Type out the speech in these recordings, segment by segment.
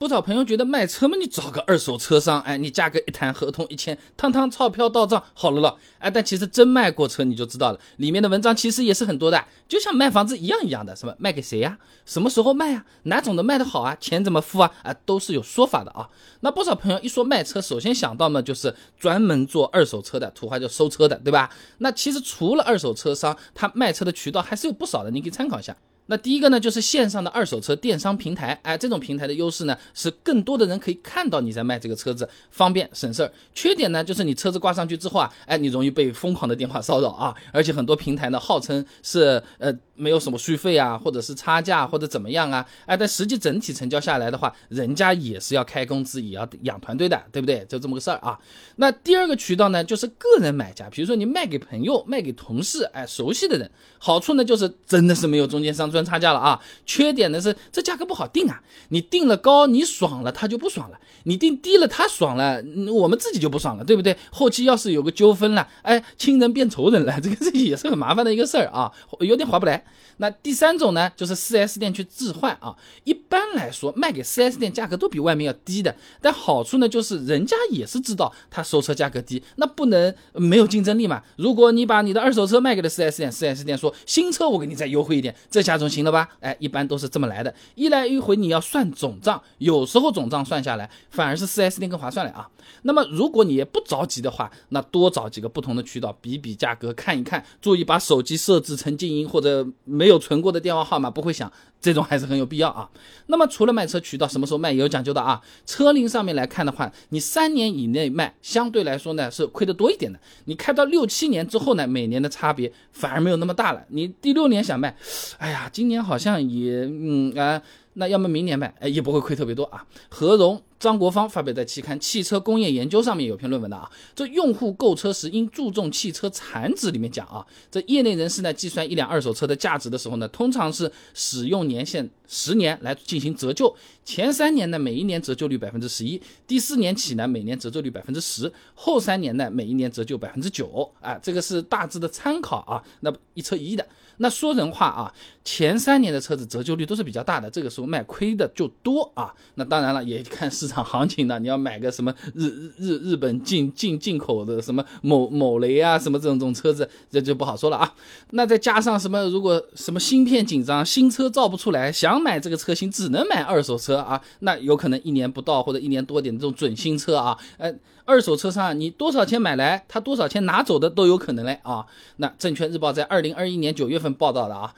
不少朋友觉得卖车嘛，你找个二手车商，哎，你价格一谈，合同一签，趟趟钞票到账，好了了，哎，但其实真卖过车你就知道了，里面的文章其实也是很多的，就像卖房子一样一样的，什么卖给谁呀，什么时候卖呀，哪种的卖的好啊，钱怎么付啊，啊，都是有说法的啊。那不少朋友一说卖车，首先想到呢就是专门做二手车的，土话叫收车的，对吧？那其实除了二手车商，他卖车的渠道还是有不少的，你可以参考一下。那第一个呢，就是线上的二手车电商平台，哎，这种平台的优势呢，是更多的人可以看到你在卖这个车子，方便省事儿。缺点呢，就是你车子挂上去之后啊，哎，你容易被疯狂的电话骚扰啊，而且很多平台呢，号称是呃没有什么续费啊，或者是差价或者怎么样啊，哎，但实际整体成交下来的话，人家也是要开工资，也要养团队的，对不对？就这么个事儿啊。那第二个渠道呢，就是个人买家，比如说你卖给朋友，卖给同事，哎，熟悉的人，好处呢就是真的是没有中间商赚。差价了啊！缺点呢是这价格不好定啊，你定了高你爽了，他就不爽了；你定低了他爽了，我们自己就不爽了，对不对？后期要是有个纠纷了，哎，亲人变仇人了，这个事情也是很麻烦的一个事儿啊，有点划不来。那第三种呢，就是 4S 店去置换啊。一般来说，卖给 4S 店价格都比外面要低的，但好处呢就是人家也是知道他收车价格低，那不能没有竞争力嘛。如果你把你的二手车卖给了 4S 店，4S 店说新车我给你再优惠一点，这下总行了吧？哎，一般都是这么来的。一来一回你要算总账，有时候总账算下来反而是 4S 店更划算了啊。那么如果你也不着急的话，那多找几个不同的渠道比比价格，看一看，注意把手机设置成静音或者没。有存过的电话号码不会响，这种还是很有必要啊。那么除了卖车渠道什么时候卖也有讲究的啊。车龄上面来看的话，你三年以内卖，相对来说呢是亏的多一点的。你开到六七年之后呢，每年的差别反而没有那么大了。你第六年想卖，哎呀，今年好像也嗯啊。那要么明年卖，哎，也不会亏特别多啊。何荣、张国芳发表在期刊《汽车工业研究》上面有篇论文的啊，这用户购车时应注重汽车残值里面讲啊，这业内人士呢计算一辆二手车的价值的时候呢，通常是使用年限十年来进行折旧，前三年呢每一年折旧率百分之十一，第四年起呢每年折旧率百分之十，后三年呢每一年折旧百分之九。啊，这个是大致的参考啊，那一车一的。那说人话啊，前三年的车子折旧率都是比较大的，这个时候卖亏的就多啊。那当然了，也看是市场行情的。你要买个什么日日日本进进进口的什么某某雷啊，什么这种种车子，这就不好说了啊。那再加上什么，如果什么芯片紧张，新车造不出来，想买这个车型只能买二手车啊，那有可能一年不到或者一年多点这种准新车啊，呃。二手车上你多少钱买来，他多少钱拿走的都有可能嘞啊！那证券日报在二零二一年九月份报道的啊，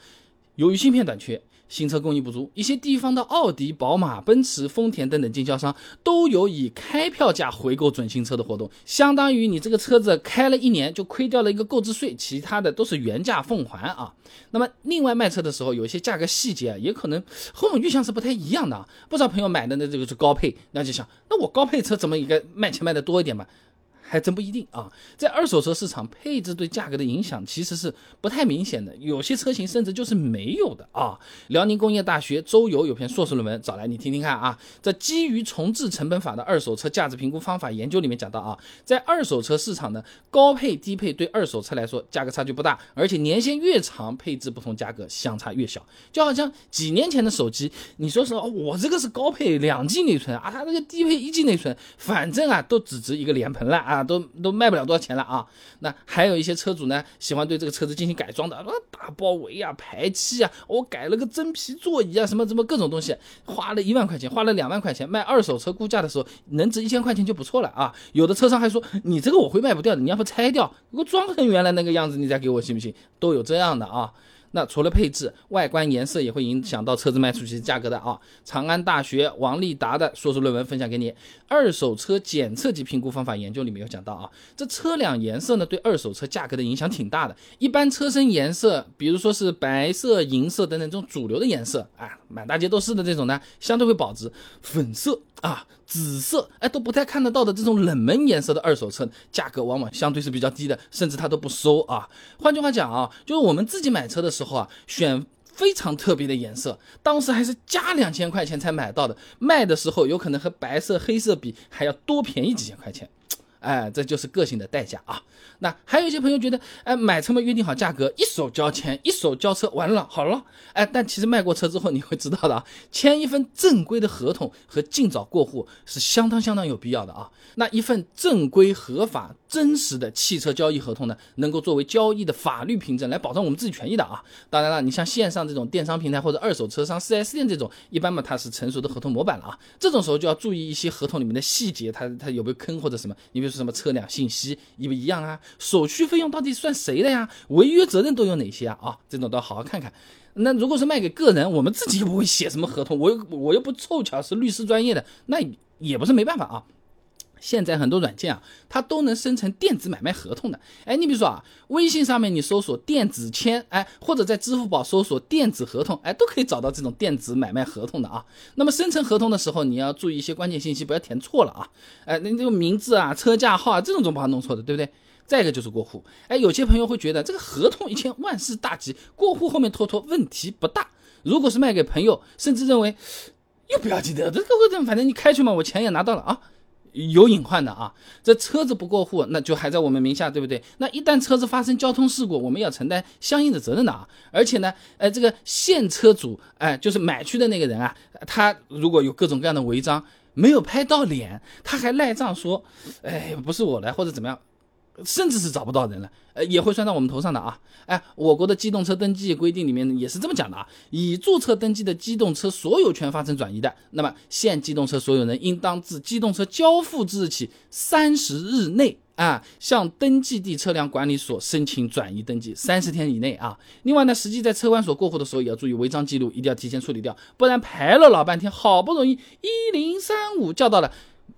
由于芯片短缺。新车供应不足，一些地方的奥迪、宝马、奔驰、丰田等等经销商都有以开票价回购准新车的活动，相当于你这个车子开了一年就亏掉了一个购置税，其他的都是原价奉还啊。那么另外卖车的时候，有一些价格细节啊，也可能和我们预想是不太一样的。不少朋友买的那这个是高配，那就想，那我高配车怎么应该卖钱卖的多一点嘛？还真不一定啊，在二手车市场，配置对价格的影响其实是不太明显的，有些车型甚至就是没有的啊。辽宁工业大学周游有篇硕士论文找来你听听看啊，在基于重置成本法的二手车价值评估方法研究里面讲到啊，在二手车市场呢，高配低配对二手车来说价格差距不大，而且年限越长，配置不同，价格相差越小。就好像几年前的手机，你说是我这个是高配两 G 内存啊，它这个低配一 G 内存，反正啊都只值一个脸盆了啊。都都卖不了多少钱了啊！那还有一些车主呢，喜欢对这个车子进行改装的，啊，大包围啊，排气啊，我改了个真皮座椅啊，什么什么各种东西，花了一万块钱，花了两万块钱，卖二手车估价的时候能值一千块钱就不错了啊！有的车商还说，你这个我会卖不掉的，你要不拆掉，给我装成原来那个样子，你再给我行不行？都有这样的啊。那除了配置，外观颜色也会影响到车子卖出去的价格的啊。长安大学王立达的硕士论文分享给你，《二手车检测及评估方法研究》里面有讲到啊，这车辆颜色呢对二手车价格的影响挺大的。一般车身颜色，比如说是白色、银色等等这种主流的颜色啊，满大街都是的这种呢，相对会保值。粉色啊。紫色哎都不太看得到的这种冷门颜色的二手车，价格往往相对是比较低的，甚至他都不收啊。换句话讲啊，就是我们自己买车的时候啊，选非常特别的颜色，当时还是加两千块钱才买到的，卖的时候有可能和白色、黑色比还要多便宜几千块钱。哎，这就是个性的代价啊。那还有一些朋友觉得，哎，买车嘛约定好价格，一手交钱，一手交车，完了好了。哎，但其实卖过车之后，你会知道的啊，签一份正规的合同和尽早过户是相当相当有必要的啊。那一份正规、合法、真实的汽车交易合同呢，能够作为交易的法律凭证来保障我们自己权益的啊。当然了，你像线上这种电商平台或者二手车商、4S 店这种，一般嘛它是成熟的合同模板了啊。这种时候就要注意一些合同里面的细节，它它有没有坑或者什么？你比如什么车辆信息一不一样啊？手续费用到底算谁的呀？违约责任都有哪些啊？啊，这种都好好看看。那如果是卖给个人，我们自己又不会写什么合同，我又我又不凑巧是律师专业的，那也不是没办法啊。现在很多软件啊，它都能生成电子买卖合同的。哎，你比如说啊，微信上面你搜索电子签，哎，或者在支付宝搜索电子合同，哎，都可以找到这种电子买卖合同的啊。那么生成合同的时候，你要注意一些关键信息，不要填错了啊。哎，那这个名字啊、车架号啊，这种总不好弄错的，对不对？再一个就是过户。哎，有些朋友会觉得这个合同一签万事大吉，过户后面拖拖问题不大。如果是卖给朋友，甚至认为又不要紧的，这个合同反正你开去嘛，我钱也拿到了啊。有隐患的啊，这车子不过户，那就还在我们名下，对不对？那一旦车子发生交通事故，我们要承担相应的责任的啊。而且呢，呃，这个现车主，哎，就是买去的那个人啊，他如果有各种各样的违章，没有拍到脸，他还赖账说，哎，不是我来，或者怎么样。甚至是找不到人了，呃，也会算到我们头上的啊。哎，我国的机动车登记规定里面也是这么讲的啊，已注册登记的机动车所有权发生转移的，那么现机动车所有人应当自机动车交付之日起三十日内啊，向登记地车辆管理所申请转移登记，三十天以内啊。另外呢，实际在车管所过户的时候也要注意违章记录，一定要提前处理掉，不然排了老半天，好不容易一零三五叫到了。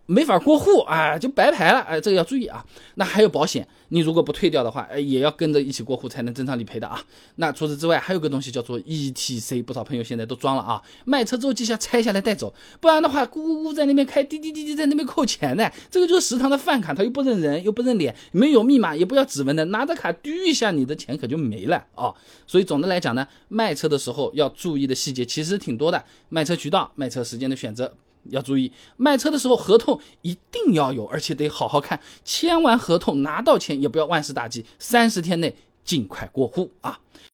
没法过户啊，就白牌了，哎，这个要注意啊。那还有保险，你如果不退掉的话，哎，也要跟着一起过户才能正常理赔的啊。那除此之外，还有个东西叫做 ETC，不少朋友现在都装了啊。卖车之后记下拆下来带走，不然的话，咕咕咕在那边开，滴滴滴滴在那边扣钱的，这个就是食堂的饭卡，他又不认人，又不认脸，没有密码，也不要指纹的，拿着卡嘟一下，你的钱可就没了啊。所以总的来讲呢，卖车的时候要注意的细节其实挺多的，卖车渠道、卖车时间的选择。要注意，卖车的时候合同一定要有，而且得好好看。签完合同拿到钱也不要万事大吉，三十天内尽快过户啊。